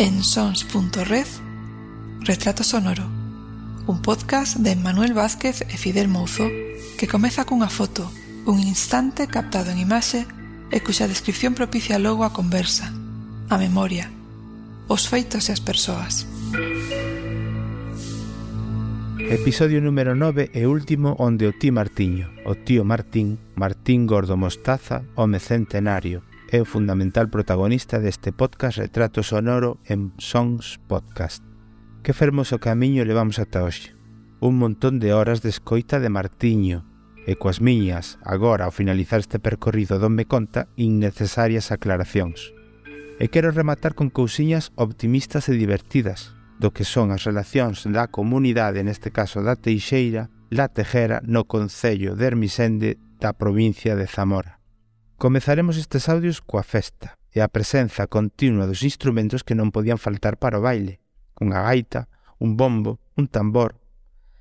en sons.red Retrato Sonoro un podcast de Manuel Vázquez e Fidel Mouzo que comeza cunha foto, un instante captado en imaxe e cuxa descripción propicia logo a conversa, a memoria, os feitos e as persoas. Episodio número 9 e último onde o ti Martiño, o tío Martín, Martín Gordo Mostaza, home centenario, é o fundamental protagonista deste podcast Retrato Sonoro en Sons Podcast. Que fermoso camiño levamos ata hoxe. Un montón de horas de escoita de Martiño, e coas miñas, agora ao finalizar este percorrido donme conta, innecesarias aclaracións. E quero rematar con cousiñas optimistas e divertidas, do que son as relacións da comunidade, neste caso da Teixeira, La Tejera, no Concello de Hermisende da provincia de Zamora. Comezaremos estes audios coa festa e a presenza continua dos instrumentos que non podían faltar para o baile, unha gaita, un bombo, un tambor.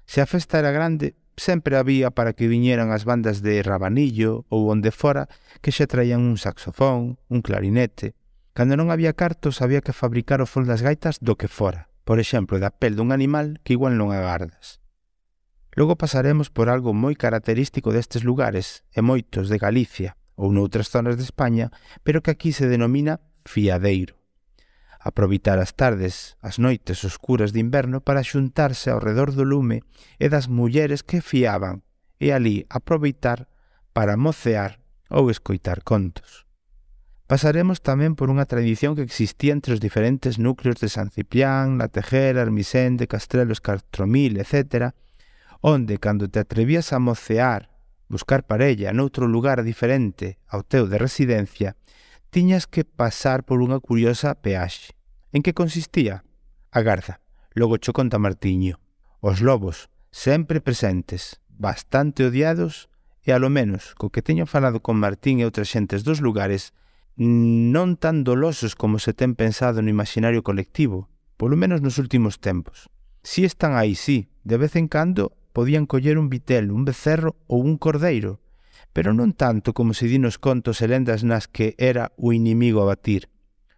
Se a festa era grande, sempre había para que viñeran as bandas de Rabanillo ou onde fora que xa traían un saxofón, un clarinete. Cando non había cartos había que fabricar o fol das gaitas do que fora, por exemplo, da pel dun animal que igual non agardas. Logo pasaremos por algo moi característico destes lugares e moitos de Galicia, ou noutras zonas de España, pero que aquí se denomina fiadeiro. Aproveitar as tardes, as noites oscuras de inverno para xuntarse ao redor do lume e das mulleres que fiaban e ali aproveitar para mocear ou escoitar contos. Pasaremos tamén por unha tradición que existía entre os diferentes núcleos de San Ciprián, La Tejera, Armisende, Castrelos, Castromil, etc., onde, cando te atrevías a mocear buscar parella noutro lugar diferente ao teu de residencia, tiñas que pasar por unha curiosa peaxe. En que consistía? A garza, Logo cho conta Martiño. Os lobos, sempre presentes, bastante odiados, e alo menos, co que teño falado con Martín e outras xentes dos lugares, non tan dolosos como se ten pensado no imaginario colectivo, polo menos nos últimos tempos. Si están aí, sí, de vez en cando podían coller un vitel, un becerro ou un cordeiro, pero non tanto como se di nos contos e lendas nas que era o inimigo a batir.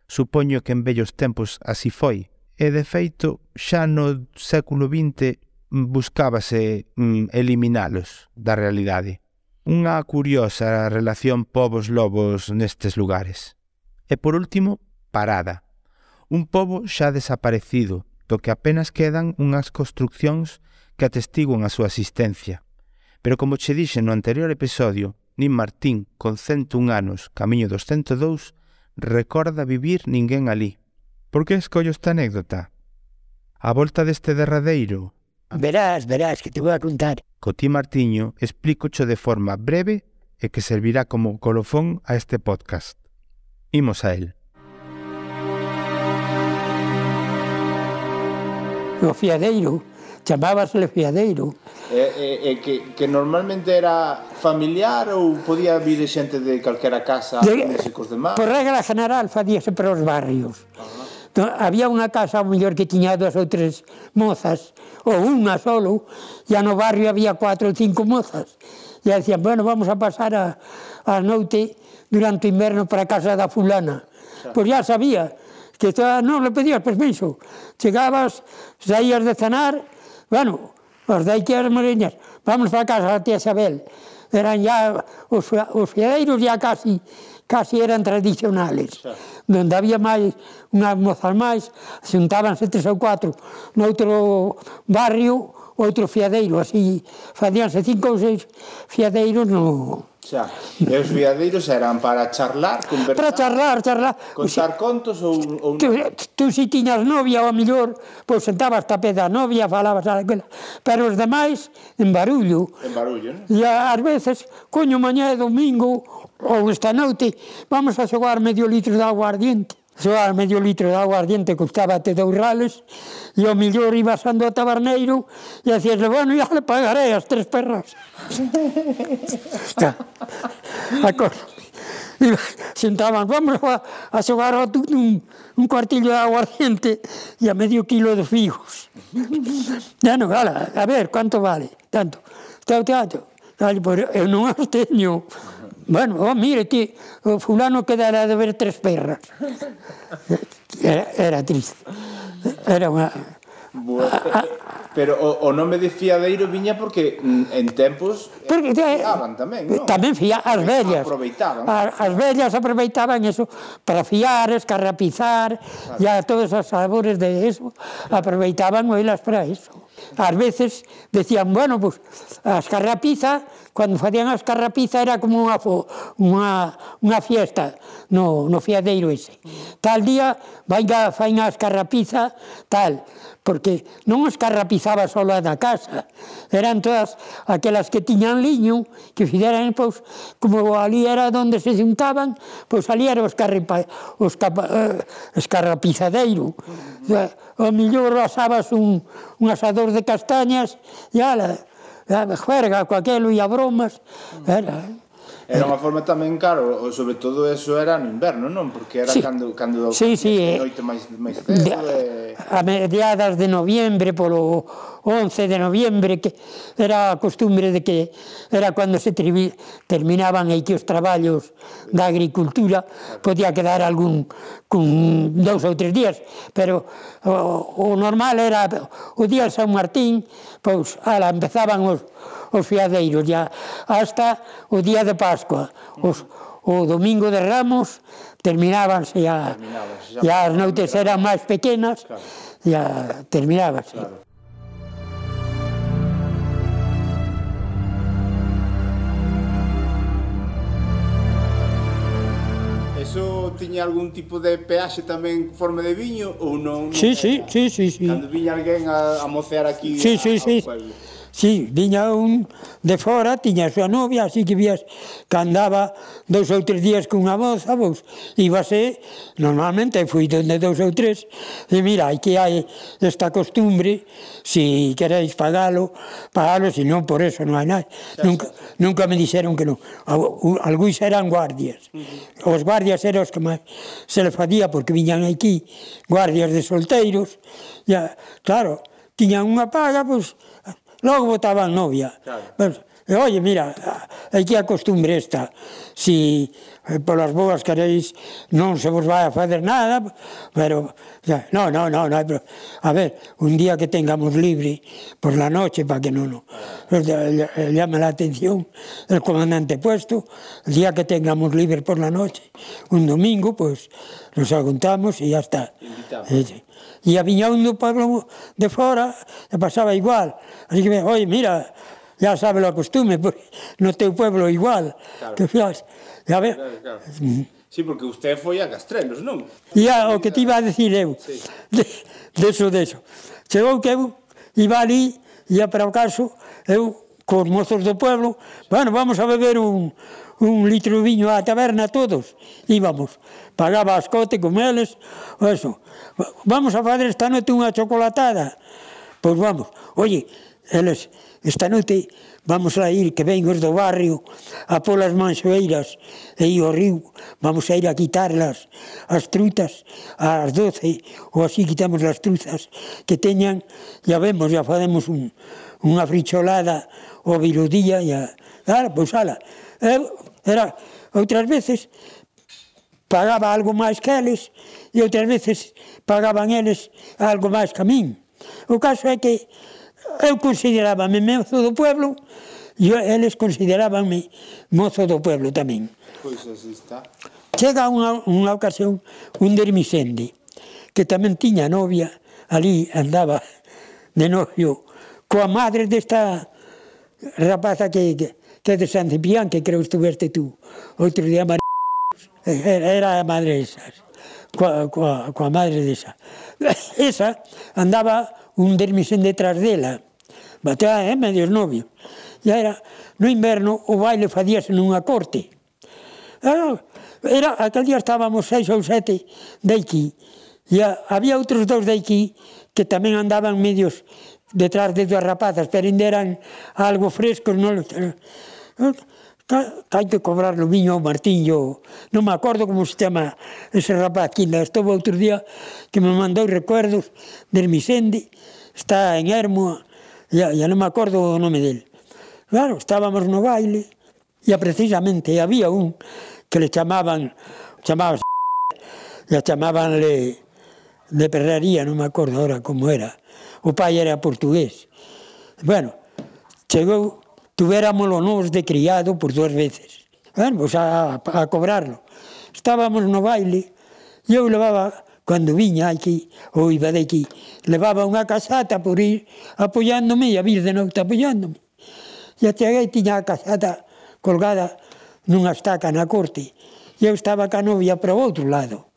Supoño que en vellos tempos así foi, e de feito xa no século XX buscábase mm, eliminalos da realidade. Unha curiosa relación povos-lobos nestes lugares. E por último, Parada. Un pobo xa desaparecido, do que apenas quedan unhas construccións que atestiguan a súa existencia. Pero como che dixen no anterior episodio, nin Martín, con 101 anos, camiño dos 102, recorda vivir ninguén alí. Por que escollo esta anécdota? A volta deste derradeiro... Verás, verás, que te vou a contar. Co ti Martiño explícocho de forma breve e que servirá como colofón a este podcast. Imos a él. O fiadeiro chamábasle fiadeiro. E, eh, e, eh, e eh, que, que normalmente era familiar ou podía vir xente de calquera casa de, músicos de mar? Por regra general facíase para os barrios. Uh -huh. Entón, había unha casa, o mellor que tiña dúas ou tres mozas, ou unha solo, e no barrio había cuatro ou cinco mozas. E decían, bueno, vamos a pasar a, a noite durante o inverno para a casa da fulana. Xa. Pois ya sabía que toda, ah, non le pedías permiso. Chegabas, saías de cenar, Bueno, os de as Moreñas, vamos para casa a tía Isabel. Eran ya, os, os fiadeiros ya casi casi eran tradicionales, donde había máis, unhas mozas máis, xuntábanse tres ou cuatro noutro barrio, outro fiadeiro, así facíanse cinco ou seis fiadeiros no, Xa, e os viadeiros eran para charlar, conversar... Para charlar, charlar. Contar contos ou... ou... Tú, tú si tiñas novia ou a millor, pois sentabas tapé da novia, falabas aquela... Pero os demais, en barullo. En barullo, non? E ás veces, coño, mañá é domingo ou esta noite, vamos a xogar medio litro de agua ardiente soar medio litro de aguardiente custábate dous rales e o millor ibas ando a taberneiro e hacíasle, bueno, ya le pagaré as tres perras. Está. A cosa. E sentaban, vamos a, a xogar a un, un cuartillo de aguardiente e a medio kilo de figos. Ya no, ala, a ver, canto vale? Tanto. Tanto, tanto. Eu non as teño. Bueno, oh, mire, ti, o fulano quedara de ver tres perras. Era, era triste. Era unha... Boa, ah, ah. pero o, o nome de fiadeiro viña porque mm, en tempos porque, eh, fiaban tamén, non? Tamén fia, as vellas. Aproveitaban. As, as vellas aproveitaban eso para fiar, escarrapizar, e a todos os sabores de eso, aproveitaban oilas para eso. Ás veces decían, bueno, pues a escarrapiza cando facían as carrapiza era como unha, unha, unha fiesta no, no fiadeiro ese. Tal día vai a, fain as carrapiza, tal, porque non os carrapizaba só a da casa, eran todas aquelas que tiñan liño, que fideran, pois, como ali era onde se juntaban, pois ali era os, carripa, os, capa, eh, escarrapizadeiro. O mellor asabas un, un asador de castañas e ala, We hebben gewerkt aquelo, Kakelu bromas. Era, era unha forma tamén, claro, sobre todo eso era no inverno, non? Porque era sí. cando, cando sí, sí, eh, noite eh, máis, máis cedo. De, eh... A mediadas de noviembre, polo 11 de noviembre, que era a costumbre de que era cando se trivi, terminaban aí que os traballos da agricultura, podía quedar algún cun dous ou tres días, pero o, o normal era o día de San Martín, pois, ala, empezaban os, os fiadeiros, ya, hasta o día de Pascua. Os, o domingo de Ramos terminábanse ya, terminábanse, ya, ya as noites eran máis pequenas, claro. ya terminábanse. Claro. Eso tiña algún tipo de peaxe tamén forma de viño ou non? non sí, sí, sí, sí, sí. Cando viña alguén a, a mocear aquí sí, a, sí, sí. ao pueblo. Sí, viña un de fora, tiña a súa novia, así que vías que andaba dous ou tres días cunha moza, pois, íbase, normalmente fui donde dous ou tres, e mira, aquí hai esta costumbre, se si queréis pagalo, pagalo, se non por eso non hai nada. Nunca, nunca me dixeron que non. Alguns eran guardias. Os guardias eran os que máis se le facía porque viñan aquí guardias de solteiros. Ya, claro, tiñan unha paga, pois, logo botaban novia. Claro. Pero, e, oye, mira, hai que a costumbre esta, si eh, polas boas queréis non se vos vai a fazer nada, pero, xa, no, no, no, no, pero, a ver, un día que tengamos libre por la noche, para que non, no, llama la atención el comandante puesto, el día que tengamos libre por la noche, un domingo, pues nos aguntamos y ya está. Invitamos. Eh, E a un do pueblo de fora e pasaba igual. Así que, oi, mira, ya sabe lo costume, no teu pueblo igual. Claro. Que fías, ya ver... Claro, claro. Sí, porque usted foi a Castrelos, non? E a, o que te iba a decir eu, sí. de, deso, deso. Chegou que eu iba ali, ia para o caso, eu, cos mozos do pueblo, bueno, vamos a beber un, un litro de viño á taberna todos, íbamos, pagaba as cote con eles, eso, vamos a fazer esta noite unha chocolatada, pois vamos, oye, eles, esta noite vamos a ir que ven os do barrio a polas manxoeiras e ir ao río, vamos a ir a quitarlas as trutas ás doce ou así quitamos as truzas que teñan, ya vemos, ya facemos un, unha fricholada ao virudía e a, ah, pois ala, e Era, outras veces pagaba algo máis que eles e outras veces pagaban eles algo máis que a min. O caso é que eu considerábame mozo do pueblo e eles considerábanme mozo do pueblo tamén. Pois así está. Chega unha, unha ocasión un dermisende que tamén tiña novia ali andaba de novio coa madre desta rapaza que, que Tede Sánchez Bianca, creo que estuverte tú. Outro día mar... era a madre esa, coa, coa, coa madre desa. Esa andaba un dermisen detrás dela, batea eh, medios novios. E era, no inverno, o baile fadíase nunha corte. Ah, era, aquel día estábamos seis ou sete de aquí, e había outros dous de aquí que tamén andaban medios detrás de dúas rapazas, pero ainda eran algo frescos, non, ¿Eh? Hai que cobrar o viño ao Martiño. Non me acordo como se chama ese rapaz que la estuvo outro día que me mandou recuerdos del Misende, está en Hermoa, ya, ya non me acordo o nome dele. Claro, estábamos no baile, e precisamente había un que le chamaban, chamábase le chamabanle de perrería, non me acordo ahora como era. O pai era portugués. Bueno, chegou tuviéramos los nós de criado por dúas veces. Bueno, pues a, a cobrarlo. Estábamos no baile, e eu levaba, cando viña aquí, ou iba de aquí, levaba unha casata por ir apoiándome e a vir de noite apoiándome. E até aí tiña a casata colgada nunha estaca na corte. E eu estaba ca novia para o outro lado.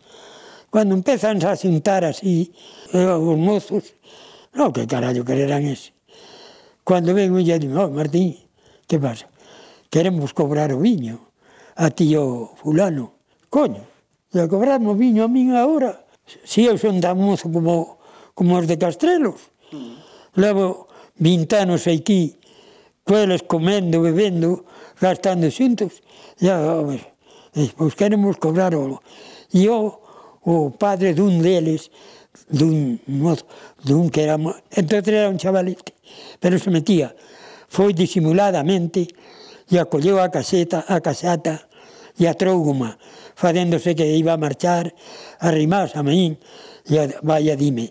Cando empezan a sentar así, eh, os mozos, non, que carallo que eran ese. Cando ven, eu lle digo, oh, Martín, Que pasa? Queremos cobrar o viño a ti o fulano. Coño, se cobrarmo viño a min agora, si eu son tan mozo como, como os de Castrelos. Levo 20 anos aquí, coeles comendo, bebendo, gastando xuntos, ya, agora, eh, pois queremos cobrar o... E o, o padre dun deles, dun mozo, dun que era... Entón era un chavalete, pero se metía foi disimuladamente e acolleu a caseta, a casata e a trouguma, facéndose que iba a marchar, arrimás a maín e a, vai a dime,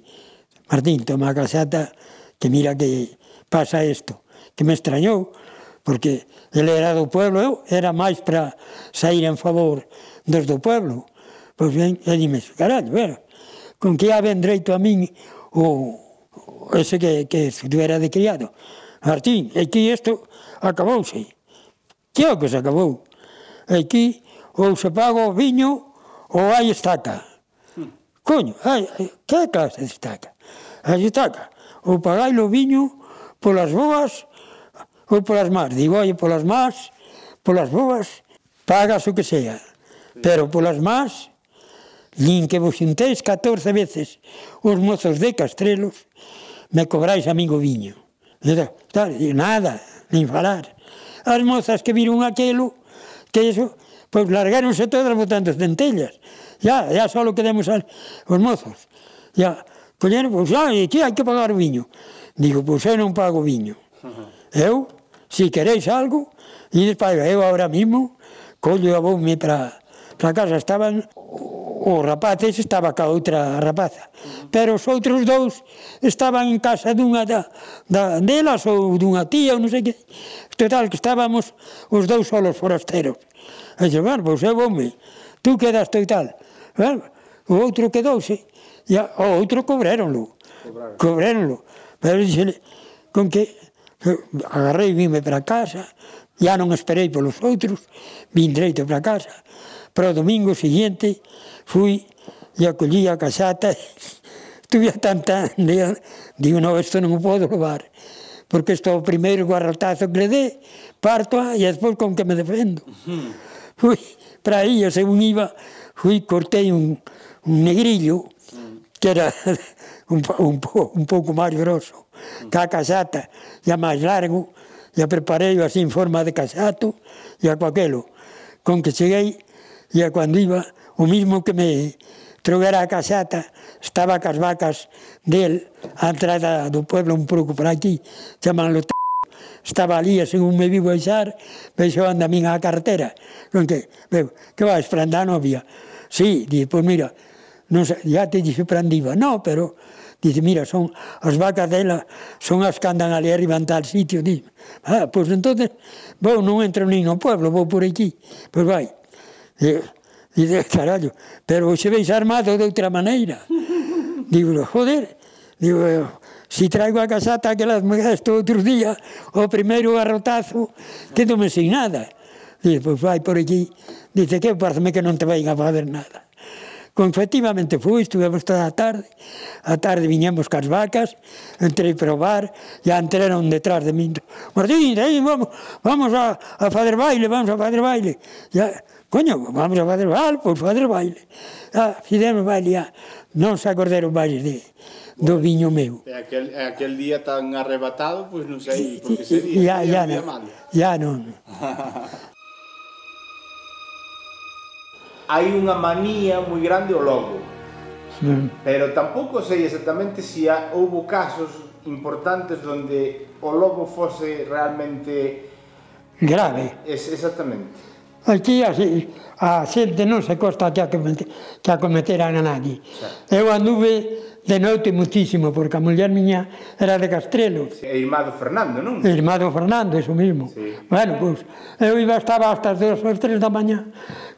Martín, toma a casata que mira que pasa isto, que me extrañou, porque ele era do pueblo, eu era máis para sair en favor dos do pueblo. Pois ben, e dime, carallo, vera, con que ha ben dreito a min o, o ese que, que era de criado, Martín, aquí isto acabouse. Que é o que se acabou? Aquí ou se paga o viño ou hai estaca. Coño, hai, que clase de estaca? Hai estaca, ou pagai o viño polas boas ou polas más. Digo, oi, polas más, polas boas, pagas o que sea. Pero polas más, nin que vos xuntéis 14 veces os mozos de Castrelos, me cobráis amigo viño. Tal, e nada, nin falar. As mozas que viron aquelo, que iso, pois largaronse todas botando centellas. Ya, ya só quedemos as, os mozos. Ya, colleron, pois, ya, e que hai que pagar o viño. Digo, pois eu non pago o viño. Eu, se si queréis algo, e pai, eu agora mismo, collo a bombe para, para casa. Estaban o rapaz ese estaba ca outra rapaza. Pero os outros dous estaban en casa dunha da, da, delas ou dunha tía ou non sei que. Total, que estábamos os dous solos forasteros. E dixo, bueno, pois eu voume, tú quedaste e tal. Bueno, o outro quedouse, e o outro cobréronlo. Cobréronlo. Pero dixele, con que agarrei vime para casa, ya non esperei polos outros, vin dreito para casa, para o domingo siguiente fui e acollí a casata tuve tanta andea, digo, no, isto non o podo levar, porque isto é o primeiro guarrotazo que le dé, parto ah, e despois con que me defendo. Fui para aí, eu según iba, fui, cortei un, un negrillo, mm. que era un, un, un pouco máis grosso, mm. que a casata, ya máis largo, ya preparei así en forma de casato, e a coaquelo, con que cheguei, e a cando iba, o mismo que me trouxera a casata, estaba cas vacas del a entrada do pueblo un pouco por aquí, chamanlo t... Estaba ali, e según me vivo baixar, veixo anda a min a cartera. Non que, veu, que vais, prenda a novia? Sí, di, pois mira, non sei, ya te dixe prandiva. No, pero, dice, mira, son as vacas dela, son as que andan ali arriba en tal sitio. Dice, ah, pois entonces, vou, non entro nin no pueblo, vou por aquí. Pois vai. E, Dice, carallo, pero vos veis armado de outra maneira. Digo, joder, digo, si traigo a casata que las me todo outro día, o primeiro arrotazo, quedome sin nada. Dice, pois vai por aquí. Dice, que pareceme que non te vai a fazer nada. Con, efectivamente fui, estuvemos toda a tarde, a tarde viñemos cas vacas, entrei para o bar, ya entraron detrás de min, Martín, aí vamos, vamos a, a fazer baile, vamos a fazer baile. Ya, Coño, vamos a fazer baile, pois fazer baile. Ah, fizemos baile, ah. non se acordaron baile de, do viño meu. E aquel, aquel día tan arrebatado, pois non sei, porque que día, ya, ya, día ya non. Hai unha manía moi grande ao logo. Sí. Pero tampouco sei exactamente se si houbo casos importantes onde o logo fose realmente grave. Es, exactamente. Aquí así, a xente non se costa que a, que acometeran cometeran a nadie. Sí. Eu anduve de noite muchísimo, porque a muller miña era de Castrelo. Sí, e irmá do Fernando, non? E irmá do Fernando, iso mismo. Sí. Bueno, pois, pues, eu iba estaba hasta as dos ou tres da mañá,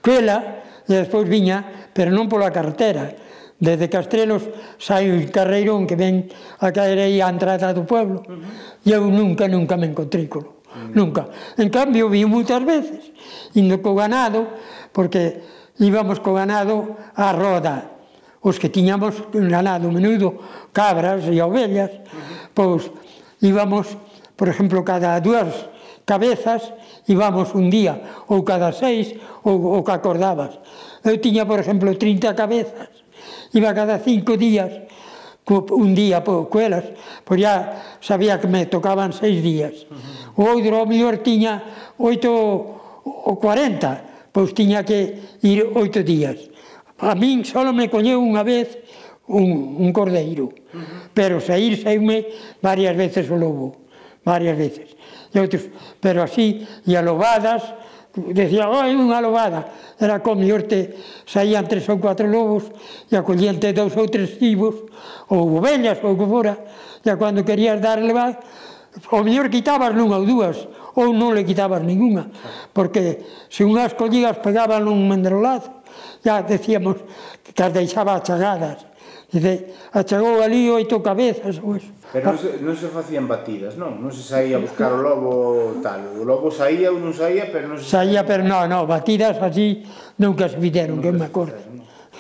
cuela, e despois viña, pero non pola carretera. Desde Castrelos sai o carreirón que ven a caer aí a entrada do pueblo. Uh -huh. E eu nunca, nunca me encontrei colo. Uh -huh. Nunca. En cambio, vi moitas veces indo co ganado, porque íbamos co ganado á roda. Os que tiñamos ganado menudo, cabras e ovellas, pois íbamos, por exemplo, cada dúas cabezas íbamos un día, ou cada seis, ou o que acordabas. Eu tiña, por exemplo, 30 cabezas, iba cada cinco días, un día por coelas, pois ya sabía que me tocaban seis días. O outro, o mellor, tiña oito o 40, pois tiña que ir oito días. A min só me colleu unha vez un, un cordeiro, pero sair saiume varias veces o lobo, varias veces. E outros, pero así, e alobadas, decía, oi, unha lobada, era como te saían tres ou cuatro lobos, e acollente dous ou tres cibos, ou ovellas, ou que fora, e cando querías darle, o mellor quitabas nunha ou dúas, ou non le quitabas ninguna, porque se unhas collías pegaban un mendrolazo, ya decíamos que as deixaba achagadas, Dice, achagou ali oito cabezas. ou eso. Pero non se, non se facían batidas, non? Non se saía a buscar o lobo tal. O lobo saía ou non saía, pero non se... Saía, pero non, non, batidas así nunca se videron, que me acordo.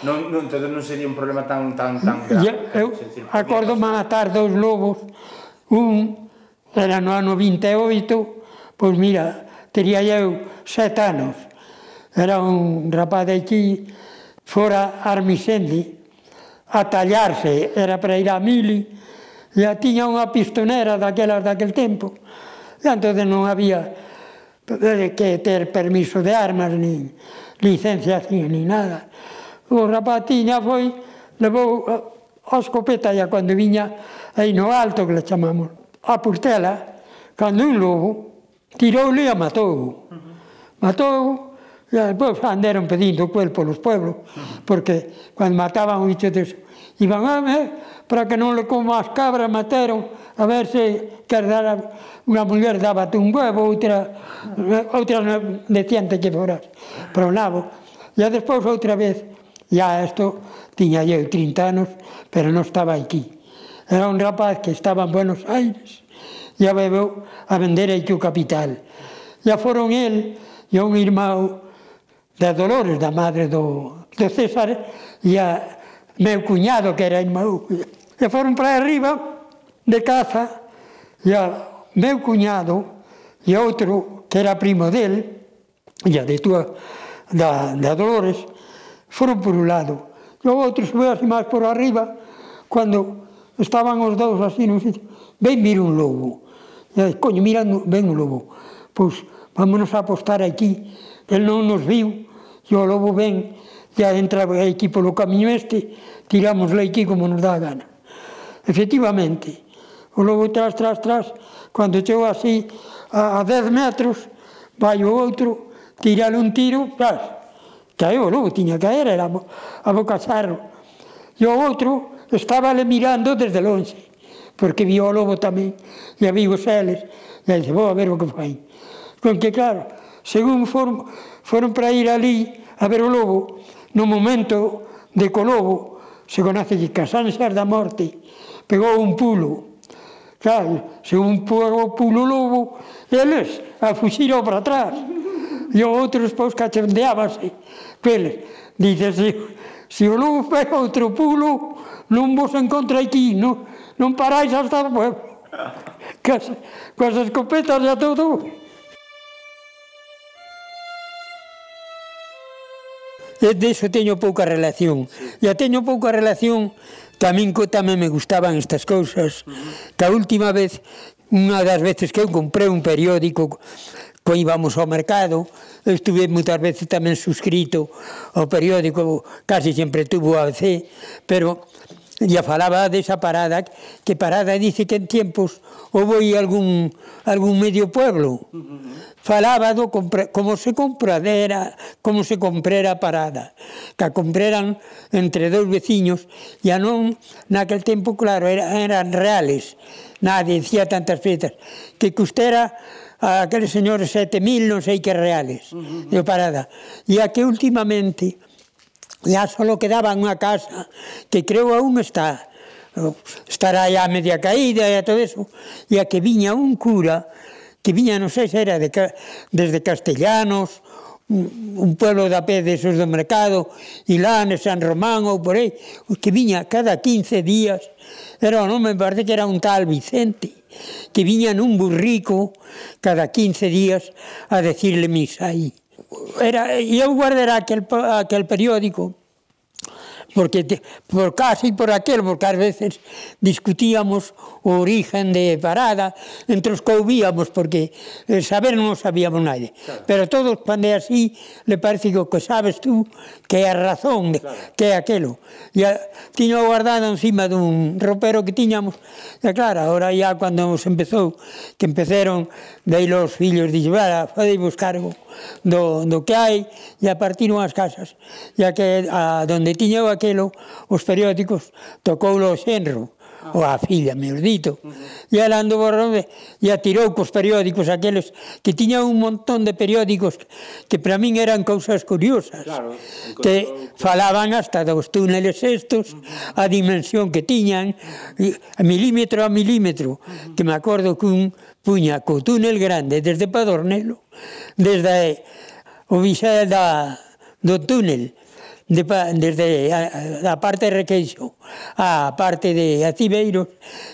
Non, non, entón non sería un problema tan, tan, tan grave. Eu, eu acordo matar dous lobos, un era no ano 28, Pois mira, tería eu sete anos, era un rapaz de aquí, fora Armisendi, a tallarse, era para ir a Mili, e a tiña unha pistonera daquelas daquel tempo, e entón non había que ter permiso de armas, nin licencia, nin, nada. O rapaz tiña foi, levou eh, a escopeta e cando viña aí no alto que le chamamos, a Portela, cando un lobo tiroule e a matou. Matou e depois andaron pedindo o cuerpo los pueblos, porque cando mataban un bicho deso, iban a ver, para que non le como as cabras mataron, a ver se quer dar a, unha muller daba un huevo, outra, outra decían que foras para o nabo. E despois outra vez, ya isto, tiña eu 30 anos, pero non estaba aquí. Era un rapaz que estaba en Buenos Aires, e bebeu a vender aquí o capital. Ya foron el e un irmão da Dolores, da madre do, do César, e a meu cuñado, que era irmão. E foron para arriba de casa e a meu cuñado e outro que era primo del, e a de tua, da, da Dolores, foron por un lado. E o outro subiu así máis por arriba, cando estaban os dous así, non sei, ven vir un lobo. E, coño, mira, ven o lobo. Pois, vámonos a apostar aquí. El non nos viu, e o lobo ven, ya entra aquí polo camiño este, tiramos aquí como nos dá a gana. Efectivamente, o lobo tras, tras, tras, cando chegou así a, a 10 metros, vai o outro, tirale un tiro, tras, caeu o lobo, tiña que caer, era a bocacharro. E o outro estaba le mirando desde longe porque vi o lobo tamén, e vi os eles, e dixe, vou a ver o que fai. Con que claro, según foron, foron para ir ali a ver o lobo, no momento de que o lobo se conoce que casanxas da morte, pegou un pulo. Claro, se un pulo, o lobo, eles a fuxiron para atrás. E outros pois pós cachendeábase. Peles, dices, se, se o lobo pega outro pulo, non vos encontra aquí, non? non parais hasta o pueblo. Cas, coas escopetas e a todo. E deso teño pouca relación. E teño pouca relación tamén co tamén me gustaban estas cousas. Ta última vez, unha das veces que eu comprei un periódico co íbamos ao mercado, eu estuve moitas veces tamén suscrito ao periódico, casi sempre tuvo a C, pero ya falaba desa parada, que parada dice que en tiempos houve algún, algún medio pueblo. Falaba do compre, como se compradera, como se comprera a parada, que a compreran entre dous veciños, e a non, naquel tempo, claro, era, eran reales, nadie dicía tantas pretas, que custera a aqueles señores 7.000, non sei que reales, uh -huh. de parada. E a que últimamente Ya só quedaba unha casa que creo aún está. Estará ya media caída e todo eso, e a que viña un cura que viña, non sei se era de, desde Castellanos, un pueblo da pé de esos do mercado, Ilane, San Román ou por aí, que viña cada 15 días, era non me parece que era un tal Vicente, que viña nun burrico cada 15 días a decirle misa aí era, eu guardera aquel, aquel periódico porque te, por casi por aquel, porque ás veces discutíamos o origen de parada, entre os que ouvíamos, porque eh, saber non sabíamos nadie. Claro. Pero todos, cando é así, le parece que o que sabes tú, que é a razón, de, claro. que é aquelo. E a, tiño guardado encima dun ropero que tiñamos, e claro, ahora ya cando nos empezou, que empezaron dei los fillos, dixe, vela, fadeivos cargo do, do que hai, e a partir as casas, ya que a, donde tiñeu aquelo, os periódicos, tocoulo o xenro, ou a filla, mellor dito. E ela andou borrome e atirou cos periódicos aqueles que tiña un montón de periódicos que para min eran cousas curiosas. Claro, que falaban hasta dos túneles estos, a dimensión que tiñan, milímetro a milímetro, que me acordo que un puña co túnel grande desde Padornelo, desde o Vixel da, do túnel, de, desde a, a parte de Requeixo a parte de Acibeiros,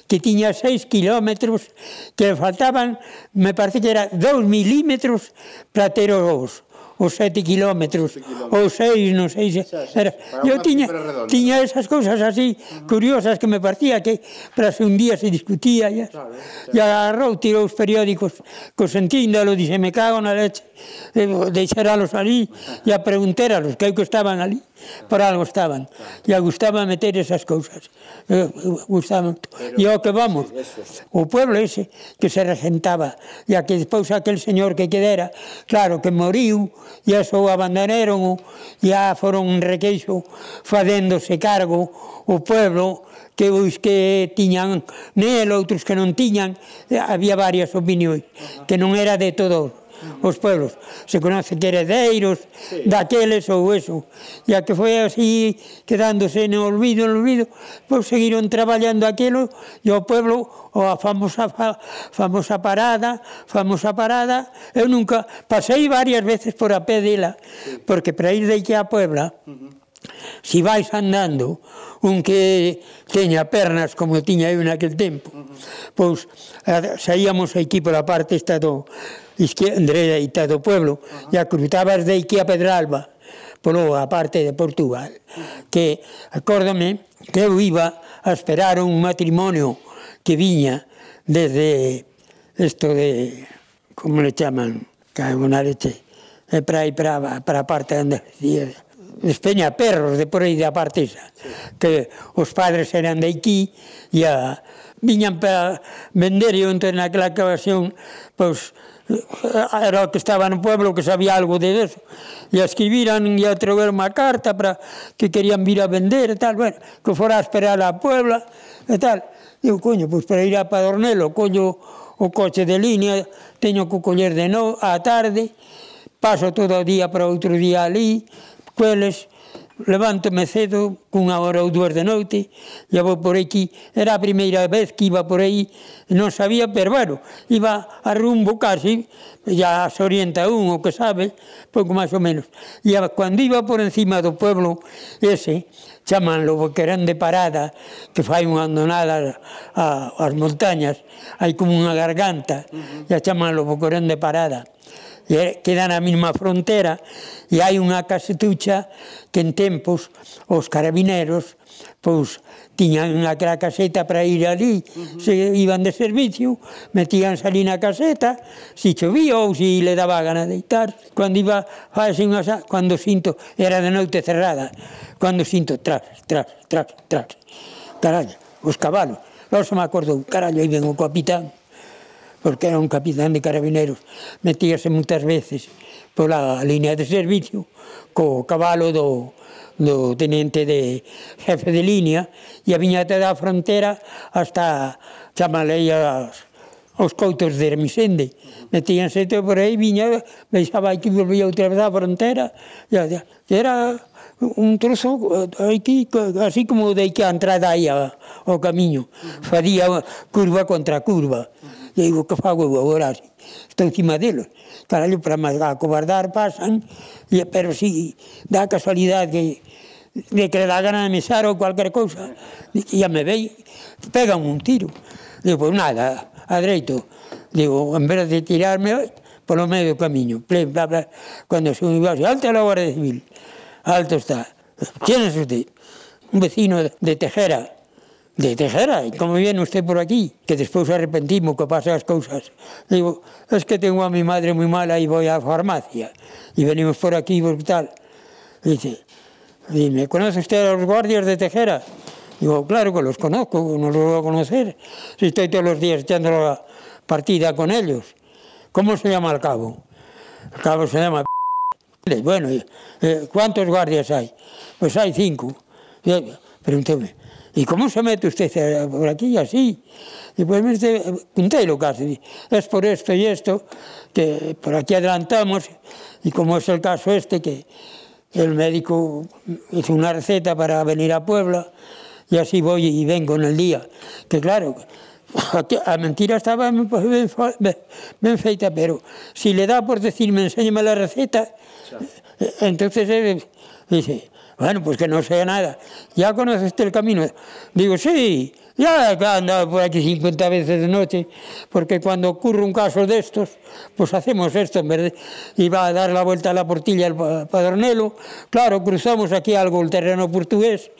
que tiña 6 kilómetros, que faltaban, me parece que era 2 milímetros para ter os os sete quilómetros, ou seis, non sei se... Era. Eu tiña, tiña esas cousas así curiosas que me parecía que para se un día se discutía e, claro, e agarrou, tirou os periódicos co sentíndalo, dixe, me cago na leche, deixaralos ali e a preguntéralos que é que estaban ali por algo estaban. E a gustaba meter esas cousas. Eh, Gustaban. E ao que vamos, o pueblo ese que se regentaba, e a que despois aquel señor que quedera, claro que moriu, e eso o abandonaron, e a foron un requeixo fadéndose cargo o pueblo que os que tiñan nel, outros que non tiñan, había varias opinións, que non era de todos os pueblos. Se conoce que heredeiros sí. daqueles ou eso. E a que foi así quedándose no olvido, no olvido, pois seguiron traballando aquilo e o pueblo ou a famosa fa, famosa parada, famosa parada, eu nunca pasei varias veces por a pé dela, porque para ir de aquí a Puebla, uh -huh. Si vais andando, un que teña pernas como tiña eu naquel tempo, pois eh, saíamos aquí pola parte esta do, André Deita do pueblo, uh -huh. e cruzabas de aquí a Pedralba, polo a parte de Portugal, que, acórdame, que eu iba a esperar un matrimonio que viña desde isto de, como le chaman, cago na leche, e para aí, para, para a parte onde decía, Espeña, perros, de por aí da parte esa, que os padres eran de aquí e a, viñan para vender e entón naquela ocasión pois, era o que estaba no pueblo que sabía algo de eso e escribiran e atrever unha carta para que querían vir a vender e tal, bueno, que fora a esperar a Puebla e tal. Digo, coño, pois para ir a Padornelo collo o coche de línea, teño que coller de novo á tarde, paso todo o día para outro día ali, coeles, levántome cedo, cunha hora ou dúas de noite, e vou por aquí, era a primeira vez que iba por aí, non sabía, pero bueno, iba a rumbo casi, ya se orienta un o que sabe, pouco máis ou menos. E cando iba por encima do pueblo ese, chamanlo Boquerán de Parada, que fai unha andonada ás montañas, hai como unha garganta, uh -huh. ya chamanlo Boquerán de Parada queda na mesma frontera e hai unha casetucha que en tempos os carabineros pois tiñan aquela caseta para ir ali, uh -huh. se iban de servicio, metíanse ali na caseta, se chovía ou se le daba gana deitar. Cando iba, faise unha sa, cando sinto, era de noite cerrada, cando sinto tras, tras, tras, tras. Carallo, os cabalos. Non se me acordou, carallo, aí ven o capitán porque era un capitán de carabineros, metíase moitas veces pola línea de servicio co cabalo do, do tenente de jefe de línea e a viñata da frontera hasta chamalei as, aos coitos de Hermisende. Metíanse todo por aí, viña, deixaba aquí, volvía outra vez á frontera, e, e era un trozo aquí, así como de que a entrada aí ao camiño, faría curva contra curva. Uh -huh. E aí que fago eu agora, estou encima deles. Caralho, para máis acobardar pasan, e, pero si dá casualidade que de que le dá gana de mesar ou cualquier cousa, e que ya me vei, pegan un tiro. Digo, pues nada, a dreito. Digo, en vez de tirarme, polo medio do camiño. Ple, bla, bla, cando se univa, alto a la Guardia Civil, alto está. ¿Quién es usted? Un vecino de Tejera, de Tejera, e como viene usted por aquí? Que despois arrepentimos que pasan as cousas. Digo, es que tengo a mi madre moi mala e vou á farmacia. E venimos por aquí e tal. Dice, dime, ¿conoce usted a los guardias de Tejera? Digo, claro que los conozco, no los voy a conocer. Si estoy todos los días echando la partida con ellos. ¿Cómo se llama el cabo? El cabo se llama... Bueno, eh, ¿cuántos guardias hay? Pues hay cinco. Eh, pregúnteme, ¿Y cómo se mete usted eh, por aquí y así? Y pues me punté lo casi. Es por esto y esto que por aquí adelantamos y como es el caso este que el médico hizo una receta para venir a Puebla y así voy y vengo en el día. Que claro, a mentira estaba ben, ben feita, pero si le da por decirme enséñame la receta, eh, entonces eh, dice, Bueno, pues que no sea nada. ¿Ya conoces el camino? Digo, sí, ya he andado por aquí 50 veces de noche, porque cuando ocurre un caso de estos, pues hacemos esto, en vez de, iba a dar la vuelta a la portilla al Padronelo, claro, cruzamos aquí algo el terreno portugués,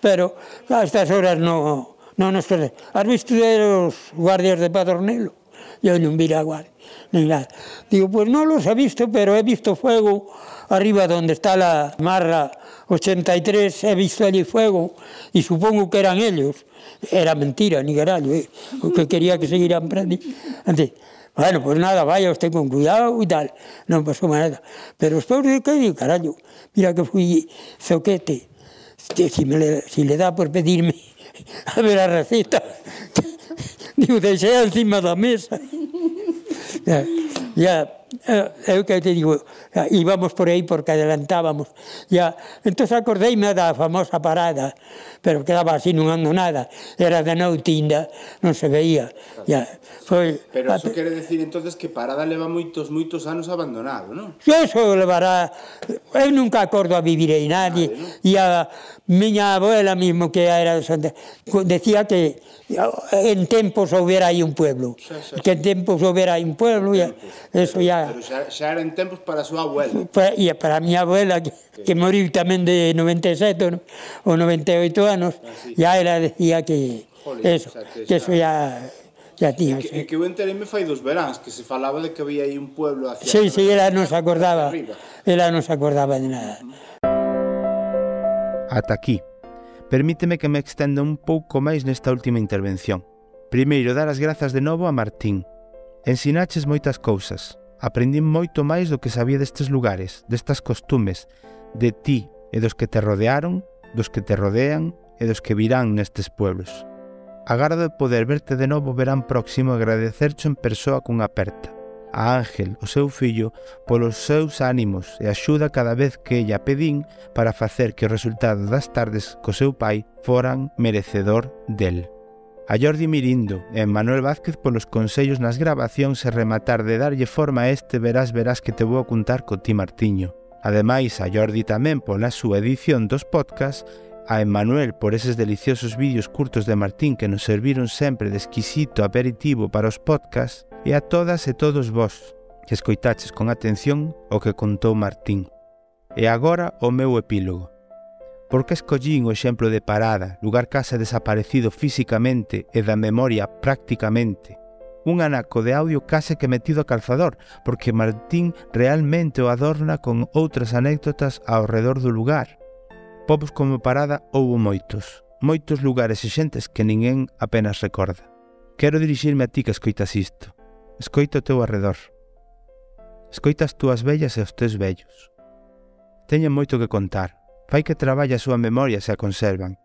pero a estas horas no, no nos conoce. ¿Has visto de los guardias de Padronelo? Yo no vi la guardia, ni nada. Digo, pues no los he visto, pero he visto fuego arriba donde está la marra 83 e visto allí fuego e supongo que eran ellos. Era mentira, ni carallo, eh? o que quería que seguiran prendi. Bueno, pues nada, vaya usted con cuidado y tal. Non pasou nada. Pero después de que digo, carallo, mira que fui zoquete. Si, me le, si le da por pedirme a ver a receta. Digo, deixei encima da mesa. Ya, ya Eh, é o que te digo, eh, íbamos por aí porque adelantábamos. Ya. Entón acordeime da famosa parada pero quedaba así, non ando nada. Era de noite ainda, non se veía. Ya, foi, pero iso a... quere decir entonces que Parada leva moitos, moitos anos abandonado, non? Eso levará... Eu nunca acordo a vivir aí nadie. Vale. E a miña abuela mismo que era decía que en tempos houbera aí un pueblo. Xa, xa. Que en tempos houbera aí un pueblo. Ya, eso ya... Pero xa, xa eran tempos para a súa abuela. E para a miña abuela, que, que moriu tamén de 97 no? ou 98 anos, ah, sí. ya era decía que Joder, eso, xa, que, que eso ya ya tiña. Que, que eu enteréme fai dos veráns, que se falaba de que había aí un pueblo hacia Sí, sí, ela non se acordaba. Ela non se acordaba de nada. Ata aquí. Permíteme que me extenda un pouco máis nesta última intervención. Primeiro, dar as grazas de novo a Martín. Ensinaches moitas cousas. Aprendín moito máis do que sabía destes lugares, destas costumes, de ti e dos que te rodearon dos que te rodean e dos que virán nestes pueblos. Agardo poder verte de novo verán próximo e agradecercho en persoa cunha aperta. A Ángel, o seu fillo, polos seus ánimos e axuda cada vez que ella pedín para facer que o resultado das tardes co seu pai foran merecedor del a Jordi Mirindo e Manuel Vázquez polos consellos nas grabacións e rematar de darlle forma a este verás verás que te vou a contar co ti Martiño. Ademais, a Jordi tamén pola súa edición dos podcast, a Emmanuel por eses deliciosos vídeos curtos de Martín que nos serviron sempre de exquisito aperitivo para os podcast e a todas e todos vós que escoitaches con atención o que contou Martín. E agora o meu epílogo. Por que escollín o exemplo de Parada, lugar case desaparecido físicamente e da memoria prácticamente, un anaco de audio case que metido a calzador, porque Martín realmente o adorna con outras anécdotas ao redor do lugar. Pobos como Parada houbo moitos, moitos lugares e xentes que ninguén apenas recorda. Quero dirixirme a ti que escoitas isto. Escoita o teu arredor. Escoita as túas vellas e os teus vellos. Teñen moito que contar. Fai que traballa a súa memoria se a conservan.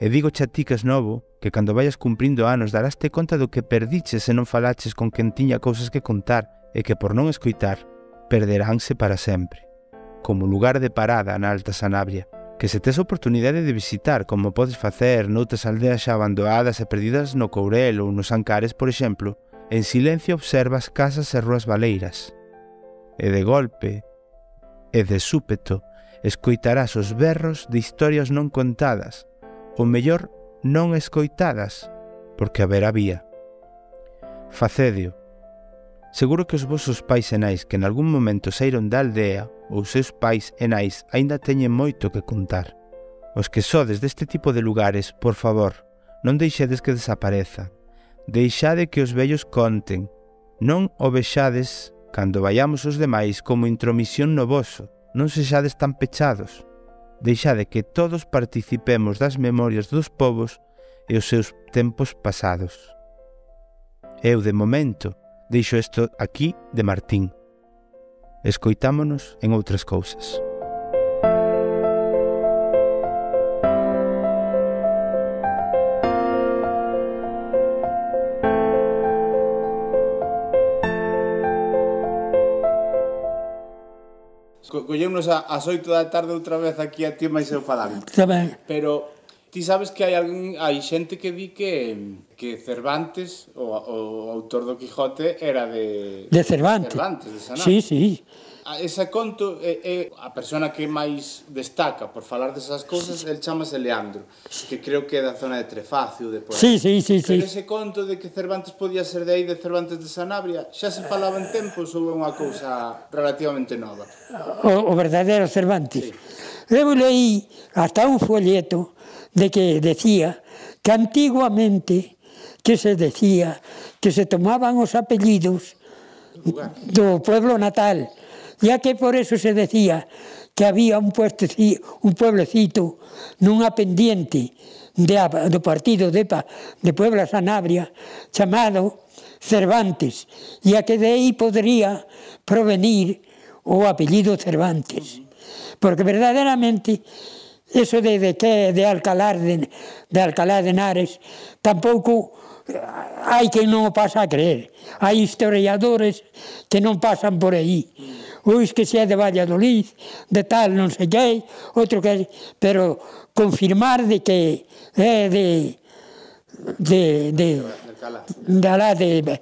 E digo a ti que es novo, que cando vayas cumprindo anos daraste conta do que perdiches se non falaches con quen tiña cousas que contar e que por non escoitar perderánse para sempre. Como lugar de parada na Alta Sanabria, que se tes oportunidade de visitar como podes facer noutras aldeas xa abandonadas e perdidas no Courel ou nos Ancares, por exemplo, en silencio observas casas e ruas baleiras. E de golpe, e de súpeto, escoitarás os berros de historias non contadas, ou mellor non escoitadas, porque haberá vía. Facedio. Seguro que os vosos pais e nais que en algún momento saíron da aldea ou seus pais e nais aínda teñen moito que contar. Os que sodes deste tipo de lugares, por favor, non deixedes que desapareza. Deixade que os vellos conten. Non o vexades cando vayamos os demais como intromisión no voso. Non sexades tan pechados deixade que todos participemos das memorias dos povos e os seus tempos pasados. Eu, de momento, deixo isto aquí de Martín. Escoitámonos en outras cousas. colleunos ás 8 da tarde outra vez aquí a ti máis eu falando. Tamén. Pero ti sabes que hai algún, hai xente que di que que Cervantes, o, o autor do Quijote, era de... De Cervantes. Cervantes, de Sanabria. Sí, sí ese conto é, é a persona que máis destaca por falar desas cousas, el chamase Leandro, que creo que é da zona de Trefacio, de por Sí, sí, sí, sí. Pero ese conto de que Cervantes podía ser de aí, de Cervantes de Sanabria, xa se falaba en tempos ou é unha cousa relativamente nova? O, o verdadeiro Cervantes. Sí. Eu leí hasta un folleto de que decía que antiguamente que se decía que se tomaban os apellidos do pueblo natal Ya que por eso se decía que había un, un pueblecito nunha pendiente de, do partido de, de Puebla Sanabria chamado Cervantes, e a que de aí podría provenir o apellido Cervantes. Porque verdadeiramente eso de, de que de Alcalá de, de Alcalá de Henares tampouco eh, hai que non o pasa a creer. Hai historiadores que non pasan por aí uns que xa de Valladolid, de tal, non sei que, outro que... Pero confirmar de que é eh, de de, de, Alcalá. de de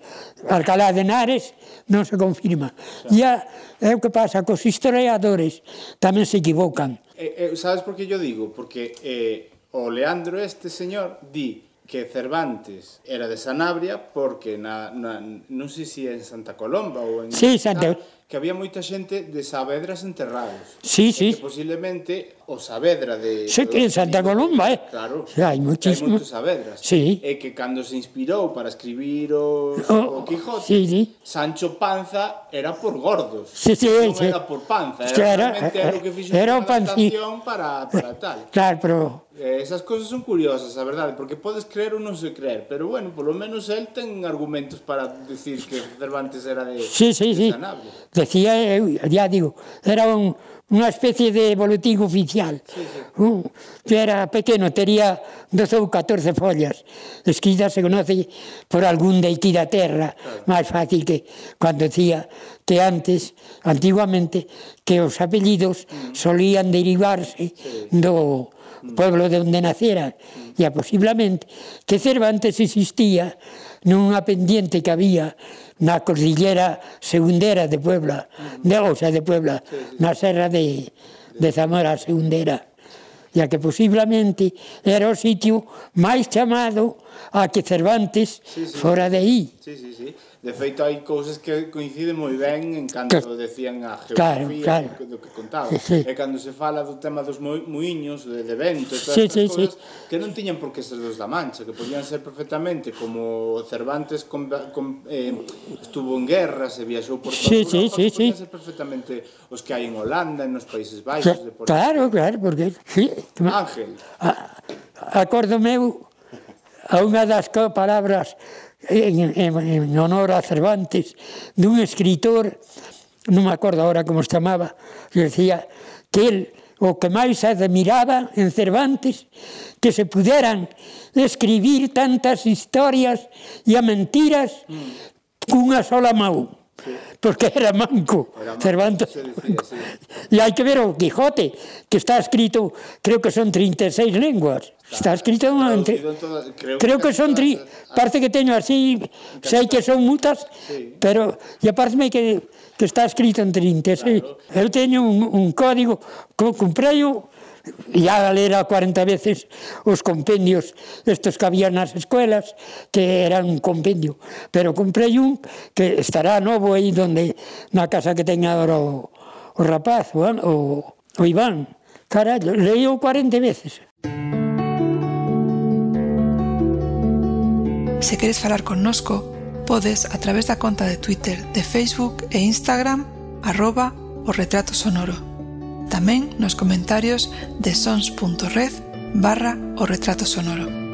Alcalá de Henares non se confirma. Claro. E é o que pasa, cos historiadores tamén se equivocan. Eh, eh, sabes por que yo digo? Porque eh, o Leandro este señor di que Cervantes era de Sanabria porque na, na non sei se si en Santa Colomba ou en... Sí, Santa, ah, que había moita xente de Saavedra enterrados. Sí, sí. Que posiblemente o Saavedra de... Sí, que en Santa Colomba, eh. Claro. Sí, hai muchísimo. Hai moitos Saavedras. Sí. E que cando se inspirou para escribir o, o, o Quijote, sí, sí. Sancho Panza era por gordos. Sí, sí, non sí. era por panza, era, sí, era, realmente eh, era, era o que fixo era unha adaptación para, para eh, tal. Claro, pero... Eh, esas cousas son curiosas, a verdade, porque podes creer ou non se creer, pero bueno, polo menos el ten argumentos para decir que Cervantes era de, sí, sí, de sí. Sanabria. Decía eu, ya digo, era un, unha especie de boletín oficial. Sí, sí. Un, que era pequeno, tería 12 ou 14 follas. Esquida se conoce por algún de aquí da terra, claro. máis fácil que cuando decía que antes, antiguamente, que os apellidos solían derivarse do pueblo de onde naceran. E E posiblemente que Cervantes existía nunha pendiente que había na cordillera segundera de Puebla, de, o sea, de Puebla, na serra de, de Zamora segundera, ya que posiblemente era o sitio máis chamado a que Cervantes sí, sí. fora de aí. Sí, sí, sí. De feito, hai cousas que coinciden moi ben en canto que, decían a geografía claro, claro. do que contaba. Sí, sí. E cando se fala do tema dos mo de, de vento, todas sí, estas sí, cousas, sí. que non tiñan por que ser dos da Mancha, que podían ser perfectamente como Cervantes con, con, eh, estuvo en guerra, se viaxou por toda sí, Europa, sí, sí, podían sí. ser perfectamente os que hai en Holanda, en nos Países Baixos. Sí, de por claro, claro, porque... Sí, Ángel. A, meu a unha das palabras en, en, en honor a Cervantes dun escritor non me acordo agora como se chamaba que decía que el o que máis admiraba en Cervantes que se puderan escribir tantas historias e a mentiras cunha sola mão. Sí porque era manco, era manco Cervantes. Decía, sí. Y hay que ver el Quijote, que está escrito, creo que son 36 lenguas. Está escrito en, toda, creo, creo, que, que son tri, parte que tengo así, sé que son mutas, sí. pero ya parece que, que está escrito en 36. Claro. Eu teño un, un código que comprei ya lera 40 veces os compendios estos que había nas escuelas, que eran un compendio, pero comprei un que estará novo aí donde na casa que ten agora o, o rapaz, o, o, o Iván. Carallo, leio 40 veces. Se queres falar connosco, podes a través da conta de Twitter, de Facebook e Instagram, arroba o retrato sonoro tamén nos comentarios de sons.red barra o retrato sonoro.